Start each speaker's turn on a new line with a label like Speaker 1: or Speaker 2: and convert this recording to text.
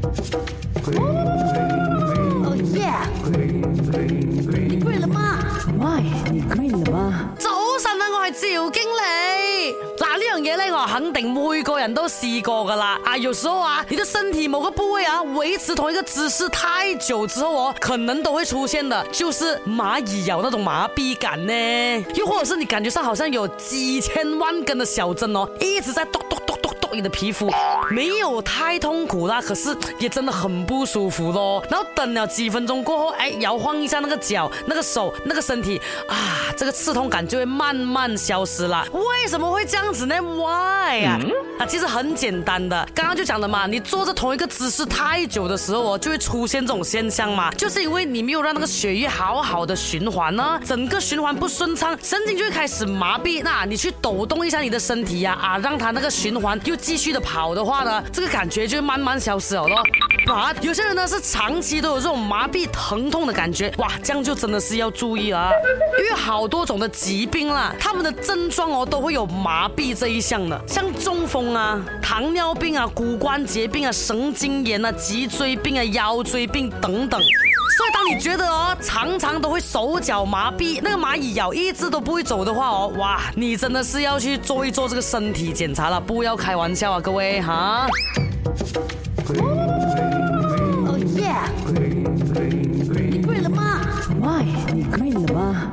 Speaker 1: 哦耶！你了
Speaker 2: 吗？
Speaker 3: 早上呢，我系赵经理。嗱，呢样嘢咧，我肯定每个人都试过噶啦。啊，有时候啊，你的身体某个部位啊，维持同一个姿势太久之后哦，可能都会出现的，就是蚂蚁咬那种麻痹感呢，又或者是你感觉上好像有几千万根的小针哦，一直在剁剁剁剁剁你的皮肤。没有太痛苦啦，可是也真的很不舒服咯。然后等了几分钟过后，哎，摇晃一下那个脚、那个手、那个身体，啊，这个刺痛感就会慢慢消失了。为什么会这样子呢？Why 啊？啊，其实很简单的，刚刚就讲的嘛，你坐着同一个姿势太久的时候哦，就会出现这种现象嘛，就是因为你没有让那个血液好好的循环呢，整个循环不顺畅，神经就会开始麻痹。那你去抖动一下你的身体呀，啊，让它那个循环又继续的跑的话。这个感觉就慢慢消失了咯。啊，有些人呢是长期都有这种麻痹疼痛的感觉，哇，这样就真的是要注意啊，因为好多种的疾病啦，他们的症状哦都会有麻痹这一项的，像中风啊、糖尿病啊、骨关节病啊、神经炎啊、脊椎病啊、腰椎病等等。所以当你觉得哦，常常都会手脚麻痹，那个蚂蚁咬一只都不会走的话哦，哇，你真的是要去做一做这个身体检查了，不要开玩笑啊，各位哈。
Speaker 1: Oh yeah，你跪了吗？My，你跪了吗？